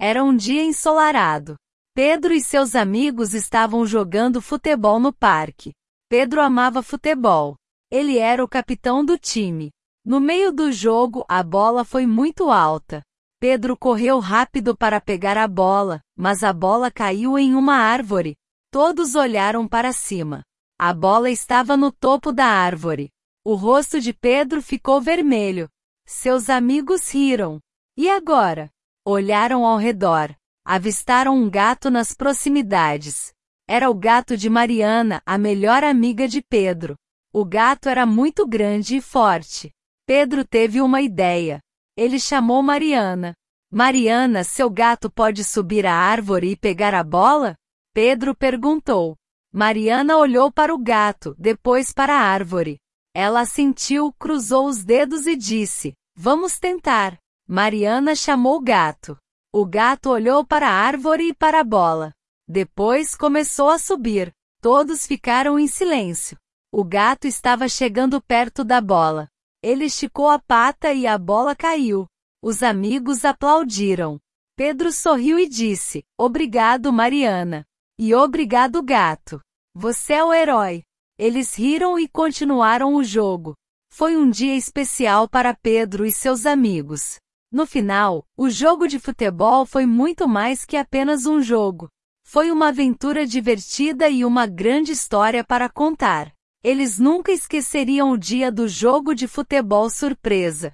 Era um dia ensolarado. Pedro e seus amigos estavam jogando futebol no parque. Pedro amava futebol. Ele era o capitão do time. No meio do jogo, a bola foi muito alta. Pedro correu rápido para pegar a bola, mas a bola caiu em uma árvore. Todos olharam para cima. A bola estava no topo da árvore. O rosto de Pedro ficou vermelho. Seus amigos riram. E agora? Olharam ao redor. Avistaram um gato nas proximidades. Era o gato de Mariana, a melhor amiga de Pedro. O gato era muito grande e forte. Pedro teve uma ideia. Ele chamou Mariana. Mariana, seu gato pode subir a árvore e pegar a bola? Pedro perguntou. Mariana olhou para o gato, depois para a árvore. Ela assentiu, cruzou os dedos e disse: Vamos tentar. Mariana chamou o gato. O gato olhou para a árvore e para a bola. Depois começou a subir. Todos ficaram em silêncio. O gato estava chegando perto da bola. Ele esticou a pata e a bola caiu. Os amigos aplaudiram. Pedro sorriu e disse: Obrigado, Mariana. E obrigado, gato. Você é o herói. Eles riram e continuaram o jogo. Foi um dia especial para Pedro e seus amigos. No final, o jogo de futebol foi muito mais que apenas um jogo. Foi uma aventura divertida e uma grande história para contar. Eles nunca esqueceriam o dia do jogo de futebol surpresa.